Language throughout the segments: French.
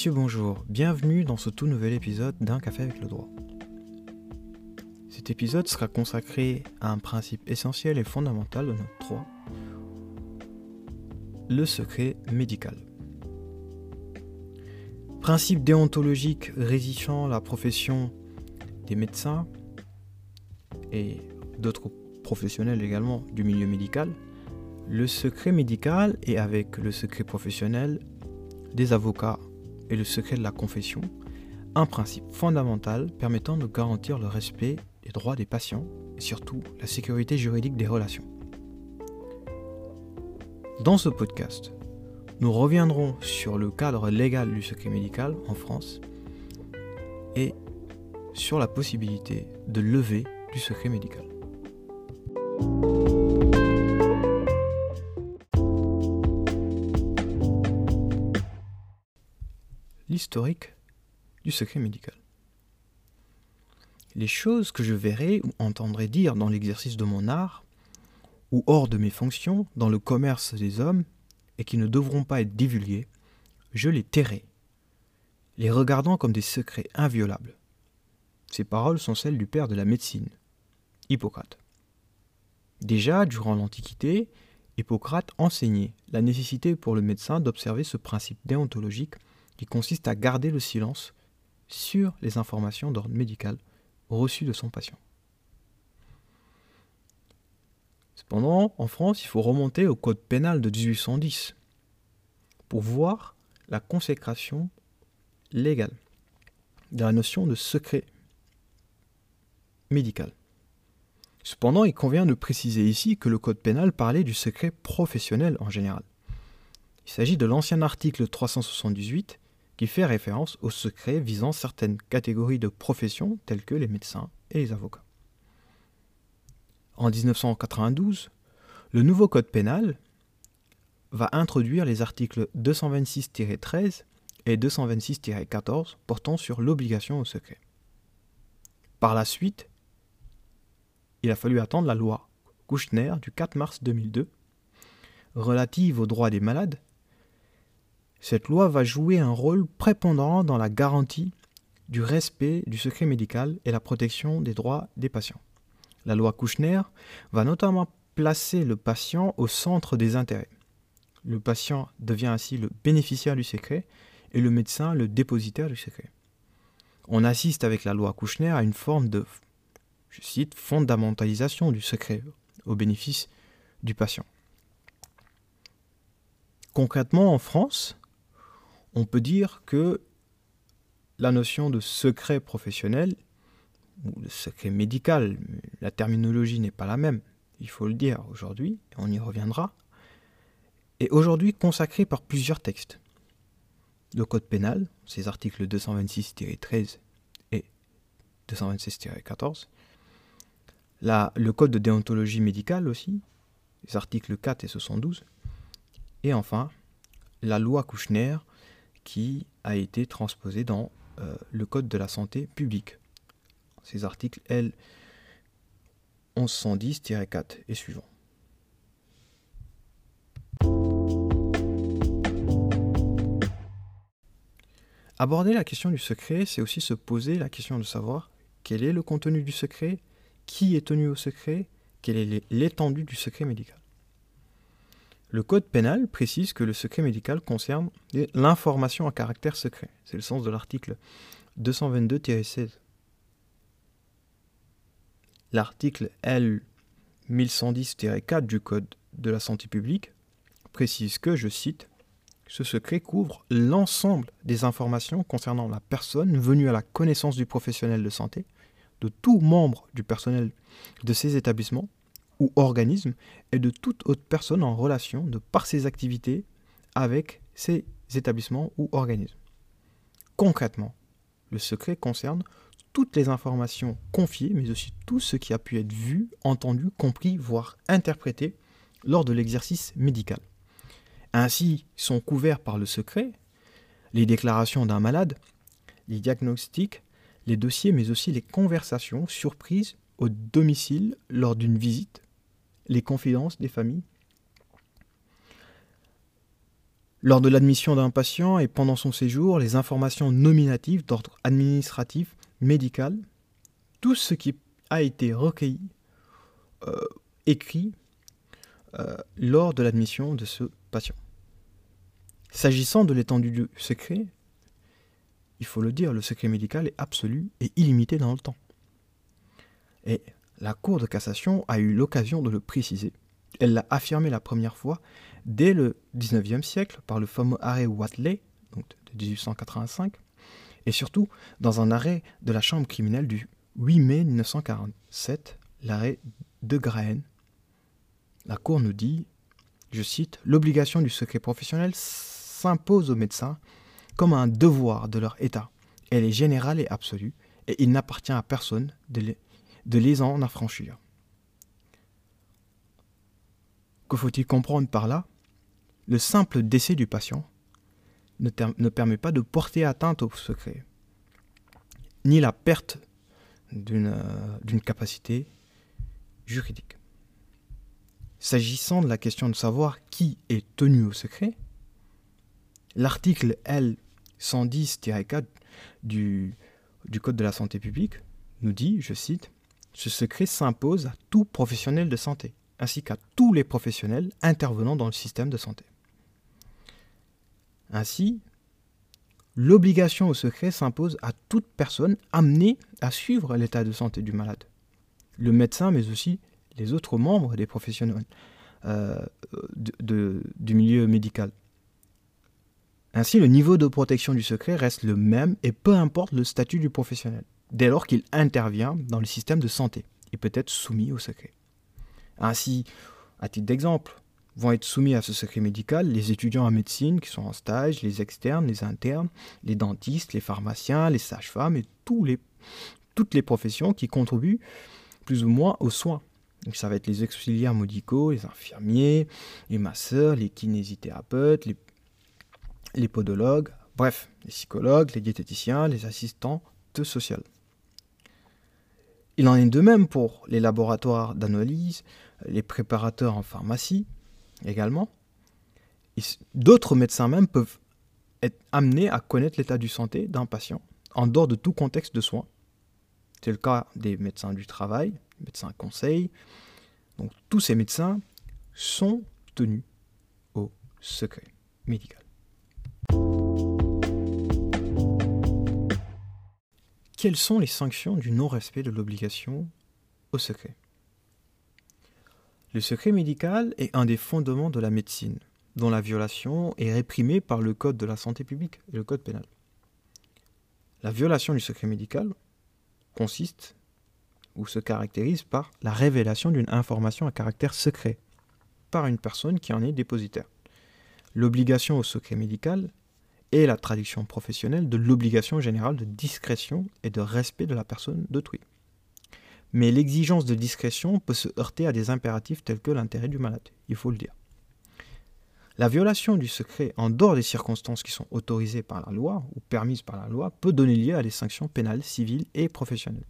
Messieurs, bonjour. Bienvenue dans ce tout nouvel épisode d'Un café avec le droit. Cet épisode sera consacré à un principe essentiel et fondamental de notre droit, le secret médical. Principe déontologique régissant la profession des médecins et d'autres professionnels également du milieu médical, le secret médical et avec le secret professionnel des avocats et le secret de la confession, un principe fondamental permettant de garantir le respect des droits des patients et surtout la sécurité juridique des relations. Dans ce podcast, nous reviendrons sur le cadre légal du secret médical en France et sur la possibilité de lever du secret médical. L'historique du secret médical. Les choses que je verrai ou entendrai dire dans l'exercice de mon art, ou hors de mes fonctions, dans le commerce des hommes, et qui ne devront pas être divulguées, je les tairai, les regardant comme des secrets inviolables. Ces paroles sont celles du père de la médecine, Hippocrate. Déjà, durant l'Antiquité, Hippocrate enseignait la nécessité pour le médecin d'observer ce principe déontologique qui consiste à garder le silence sur les informations d'ordre médical reçues de son patient. Cependant, en France, il faut remonter au Code pénal de 1810 pour voir la consécration légale de la notion de secret médical. Cependant, il convient de préciser ici que le Code pénal parlait du secret professionnel en général. Il s'agit de l'ancien article 378 qui fait référence au secret visant certaines catégories de professions telles que les médecins et les avocats. En 1992, le nouveau code pénal va introduire les articles 226-13 et 226-14 portant sur l'obligation au secret. Par la suite, il a fallu attendre la loi Kouchner du 4 mars 2002 relative aux droits des malades cette loi va jouer un rôle prépondérant dans la garantie du respect du secret médical et la protection des droits des patients. La loi Kouchner va notamment placer le patient au centre des intérêts. Le patient devient ainsi le bénéficiaire du secret et le médecin le dépositaire du secret. On assiste avec la loi Kouchner à une forme de, je cite, fondamentalisation du secret au bénéfice du patient. Concrètement, en France, on peut dire que la notion de secret professionnel, ou de secret médical, la terminologie n'est pas la même, il faut le dire aujourd'hui, on y reviendra, est aujourd'hui consacrée par plusieurs textes. Le Code pénal, ses articles 226-13 et 226-14, le Code de déontologie médicale aussi, les articles 4 et 72, et enfin la loi Kouchner qui a été transposé dans euh, le Code de la santé publique. Ces articles L 1110-4 et suivants. Aborder la question du secret, c'est aussi se poser la question de savoir quel est le contenu du secret, qui est tenu au secret, quelle est l'étendue du secret médical. Le code pénal précise que le secret médical concerne l'information à caractère secret. C'est le sens de l'article 222-16. L'article L 1110-4 du Code de la santé publique précise que, je cite, ce secret couvre l'ensemble des informations concernant la personne venue à la connaissance du professionnel de santé, de tout membre du personnel de ces établissements ou organisme et de toute autre personne en relation de par ses activités avec ces établissements ou organismes. Concrètement, le secret concerne toutes les informations confiées, mais aussi tout ce qui a pu être vu, entendu, compris, voire interprété lors de l'exercice médical. Ainsi sont couverts par le secret les déclarations d'un malade, les diagnostics, les dossiers, mais aussi les conversations surprises au domicile lors d'une visite, les confidences des familles. Lors de l'admission d'un patient et pendant son séjour, les informations nominatives d'ordre administratif, médical, tout ce qui a été recueilli, euh, écrit euh, lors de l'admission de ce patient. S'agissant de l'étendue du secret, il faut le dire, le secret médical est absolu et illimité dans le temps. Et la Cour de cassation a eu l'occasion de le préciser. Elle l'a affirmé la première fois dès le XIXe siècle par le fameux arrêt Watley, de 1885, et surtout dans un arrêt de la Chambre criminelle du 8 mai 1947, l'arrêt de Graen. La Cour nous dit, je cite, L'obligation du secret professionnel s'impose aux médecins comme un devoir de leur État. Elle est générale et absolue, et il n'appartient à personne de de les en affranchir. Que faut-il comprendre par là? Le simple décès du patient ne, permet pas de porter atteinte au secret, ni la perte d'une euh, capacité juridique. S'agissant de la question de savoir qui est tenu au secret, l'article L110-4 du, du Code de la santé publique nous dit, je cite, Ce secret s'impose à tout professionnel de santé, ainsi qu'à tous les professionnels intervenant dans le système de santé. Ainsi, l'obligation au secret s'impose à toute personne amenée à suivre l'état de santé du malade, le médecin, mais aussi les autres membres des professionnels euh, du milieu médical. Ainsi, le niveau de protection du secret reste le même et peu importe le statut du professionnel, dès lors qu'il intervient dans le système de santé. Il peut être soumis au secret. Ainsi, à titre d'exemple, vont être soumis à ce secret médical les étudiants en médecine qui sont en stage, les externes, les internes, les dentistes, les pharmaciens, les sages-femmes et toutes les professions qui contribuent plus ou moins aux soins. Donc ça va être les auxiliaires médicaux, les infirmiers, les masseurs, les kinésithérapeutes, les, les podologues, bref, les psychologues, les diététiciens, les assistants sociales. Il en est de même pour les laboratoires d'analyse, les préparateurs en pharmacie également. D'autres médecins même peuvent être amenés à connaître l'état du santé d'un patient en dehors de tout contexte de soins. C'est le cas des médecins du travail, médecins conseils. Donc tous ces médecins sont tenus au secret médical. Quelles sont les sanctions du non-respect de l'obligation au secret? Le secret médical est un des fondements de la médecine, dont la violation est réprimée par le Code de la santé publique et le Code pénal. La violation du secret médical consiste ou se caractérise par la révélation d'une information à caractère secret par une personne qui en est dépositaire. L'obligation au secret médical est la traduction professionnelle de l'obligation générale de discrétion et de respect de la personne d'autrui. Mais l'exigence de discrétion peut se heurter à des impératifs tels que l'intérêt du malade, il faut le dire. La violation du secret en dehors des circonstances qui sont autorisées par la loi ou permises par la loi peut donner lieu à des sanctions pénales, civiles et professionnelles.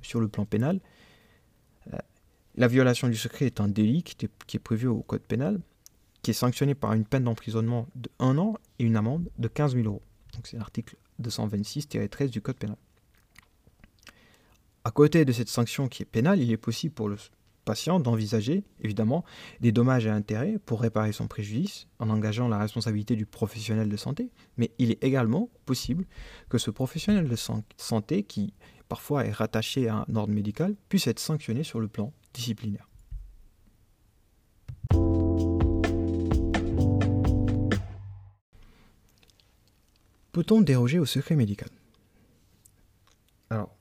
Sur le plan pénal, euh, la violation du secret est un délit qui est prévu au Code pénal, qui est sanctionné par une peine d'emprisonnement de 1 an et une amende de 15 000 euros. Donc c'est l'article 226-13 du Code pénal. À côté de cette sanction qui est pénale, il est possible pour le patient d'envisager, évidemment, des dommages et intérêts pour réparer son préjudice en engageant la responsabilité du professionnel de santé, mais il est également possible que ce professionnel de santé, qui parfois est rattaché à un ordre médical, puisse être sanctionné sur le plan disciplinaire. Peut-on déroger au secret médical? Alors,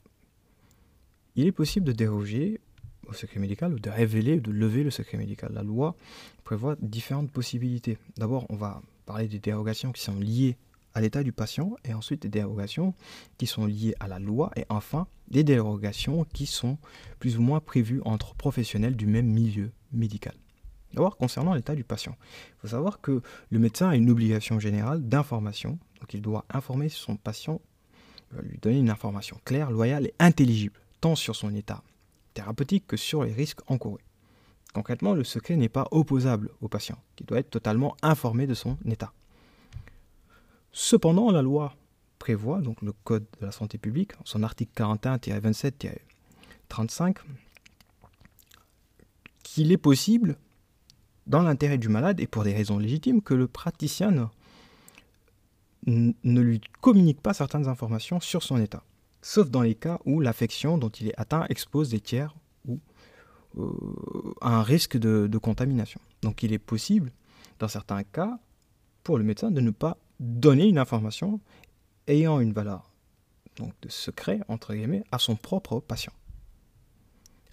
il est possible de déroger au secret médical ou de révéler ou de lever le secret médical. La loi prévoit différentes possibilités. D'abord, on va parler des dérogations qui sont liées à l'état du patient et ensuite des dérogations qui sont liées à la loi et enfin des dérogations qui sont plus ou moins prévues entre professionnels du même milieu médical. D'abord, concernant l'état du patient, il faut savoir que le médecin a une obligation générale d'information, donc il doit informer son patient, lui donner une information claire, loyale et intelligible, tant sur son état thérapeutique que sur les risques encourus. Concrètement, le secret n'est pas opposable au patient, qui doit être totalement informé de son état. Cependant, la loi prévoit, donc le Code de la santé publique, son article 41-27-35, qu'il est possible, dans l'intérêt du malade et pour des raisons légitimes, que le praticien ne, lui communique pas certaines informations sur son état, sauf dans les cas où l'affection dont il est atteint expose des tiers ou euh, à un risque de, de contamination. Donc il est possible, dans certains cas, pour le médecin de ne pas donner une information ayant une valeur donc de secret, entre guillemets, à son propre patient.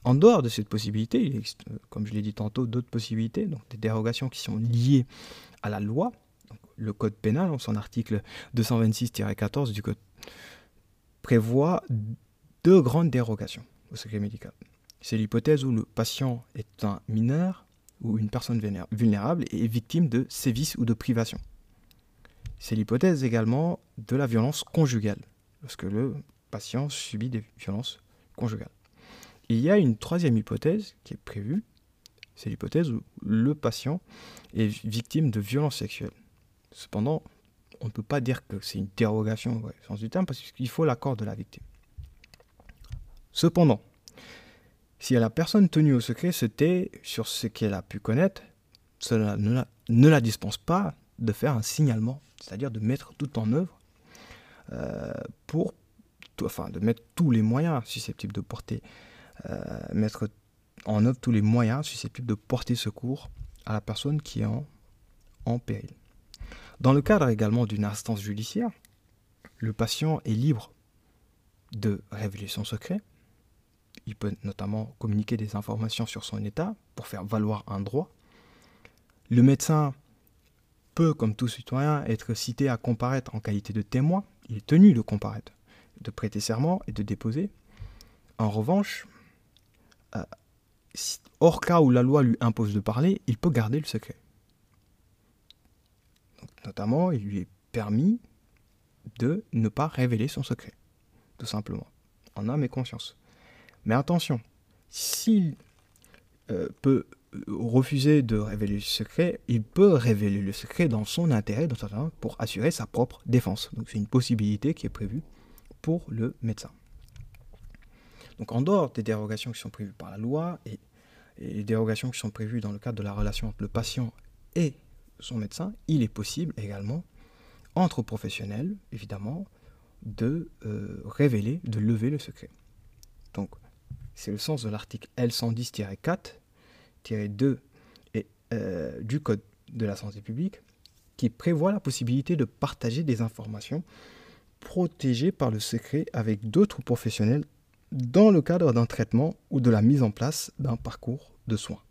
En dehors de cette possibilité, il existe, euh, comme je l'ai dit tantôt, d'autres possibilités, donc des dérogations qui sont liées à la loi. Le code pénal, en son article 226-14 du code, prévoit deux grandes dérogations au secret médical. C'est l'hypothèse où le patient est un mineur ou une personne vulnérable et est victime de sévices ou de privation. C'est l'hypothèse également de la violence conjugale, lorsque le patient subit des violences conjugales. Il y a une troisième hypothèse qui est prévue, c'est l'hypothèse où le patient est victime de violences sexuelles. Cependant, on ne peut pas dire que c'est une dérogation au sens du terme parce qu'il faut l'accord de la victime. Cependant, si la personne tenue au secret se tait sur ce qu'elle a pu connaître, cela ne la, dispense pas de faire un signalement, c'est-à-dire de mettre tout en œuvre euh, pour, enfin, de mettre tous les moyens susceptibles de porter mettre en œuvre tous les moyens susceptibles de porter secours à la personne qui est en, en péril. Dans le cadre également d'une instance judiciaire, le patient est libre de révéler son secret. Il peut notamment communiquer des informations sur son état pour faire valoir un droit. Le médecin peut, comme tout citoyen, être cité à comparaître en qualité de témoin. Il est tenu de comparaître, de prêter serment et de déposer. En revanche, euh, hors cas où la loi lui impose de parler, il peut garder le secret. Notamment, il lui est permis de ne pas révéler son secret, tout simplement, en âme et conscience. Mais attention, s'il euh, peut refuser de révéler le secret, il peut révéler le secret dans son intérêt, dans pour assurer sa propre défense. Donc c'est une possibilité qui est prévue pour le médecin. Donc en dehors des dérogations qui sont prévues par la loi et, les dérogations qui sont prévues dans le cadre de la relation entre le patient et son médecin, il est possible également, entre professionnels, évidemment, de euh, révéler, de lever le secret. Donc, c'est le sens de l'article L110-4-2 euh, du Code de la santé publique qui prévoit la possibilité de partager des informations protégées par le secret avec d'autres professionnels dans le cadre d'un traitement ou de la mise en place d'un parcours de soins.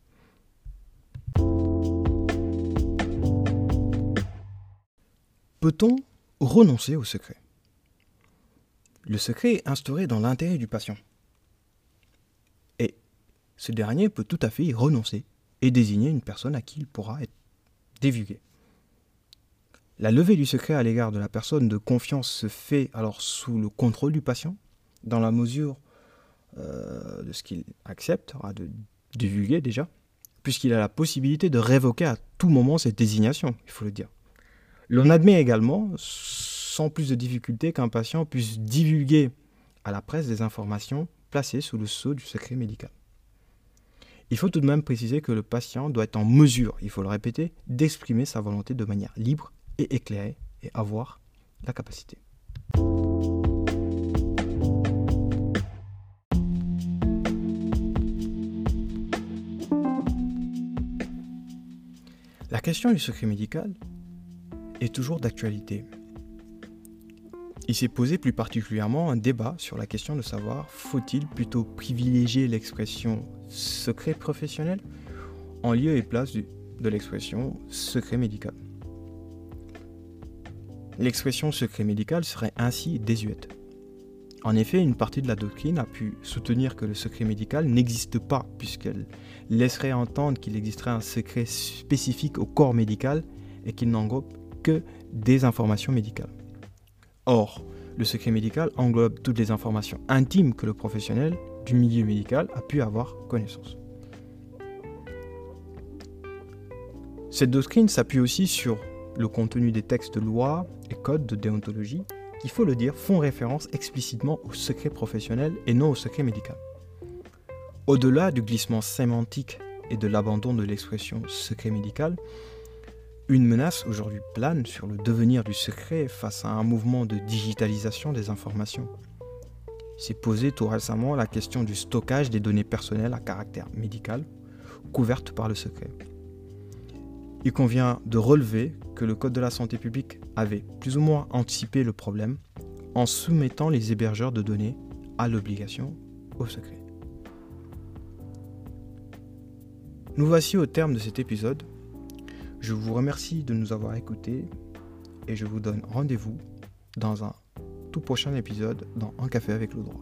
Peut-on renoncer au secret? Le secret est instauré dans l'intérêt du patient. Et ce dernier peut tout à fait y renoncer et désigner une personne à qui il pourra être dévigué. La levée du secret à l'égard de la personne de confiance se fait alors sous le contrôle du patient, dans la mesure euh, de ce qu'il accepte de divulguer déjà, puisqu'il a la possibilité de révoquer à tout moment cette désignation, il faut le dire. L'on admet également, sans plus de difficulté, qu'un patient puisse divulguer à la presse des informations placées sous le sceau du secret médical. Il faut tout de même préciser que le patient doit être en mesure, il faut le répéter, d'exprimer sa volonté de manière libre et éclairée et avoir la capacité. Question du secret médical est toujours d'actualité. Il s'est posé plus particulièrement un débat sur la question de savoir faut-il plutôt privilégier l'expression secret professionnel en lieu et place de l'expression secret médical. L'expression secret médical serait ainsi désuète. En effet, une partie de la doctrine a pu soutenir que le secret médical n'existe pas, puisqu'elle laisserait entendre qu'il existerait un secret spécifique au corps médical et qu'il n'englobe que des informations médicales. Or, le secret médical englobe toutes les informations intimes que le professionnel du milieu médical a pu avoir connaissance. Cette doctrine s'appuie aussi sur le contenu des textes de loi et codes de déontologie, qui, faut le dire, font référence explicitement au secret professionnel et non au secret médical. Au-delà du glissement sémantique et de l'abandon de l'expression secret médical, une menace aujourd'hui plane sur le devenir du secret face à un mouvement de digitalisation des informations. s'est posé tout récemment la question du stockage des données personnelles à caractère médical, couvertes par le secret. Il convient de relever que le Code de la santé publique avait plus ou moins anticipé le problème en soumettant les hébergeurs de données à l'obligation au secret. Nous voici au terme de cet épisode. Je vous remercie de nous avoir écoutés et je vous donne rendez-vous dans un tout prochain épisode dans Un café avec le droit.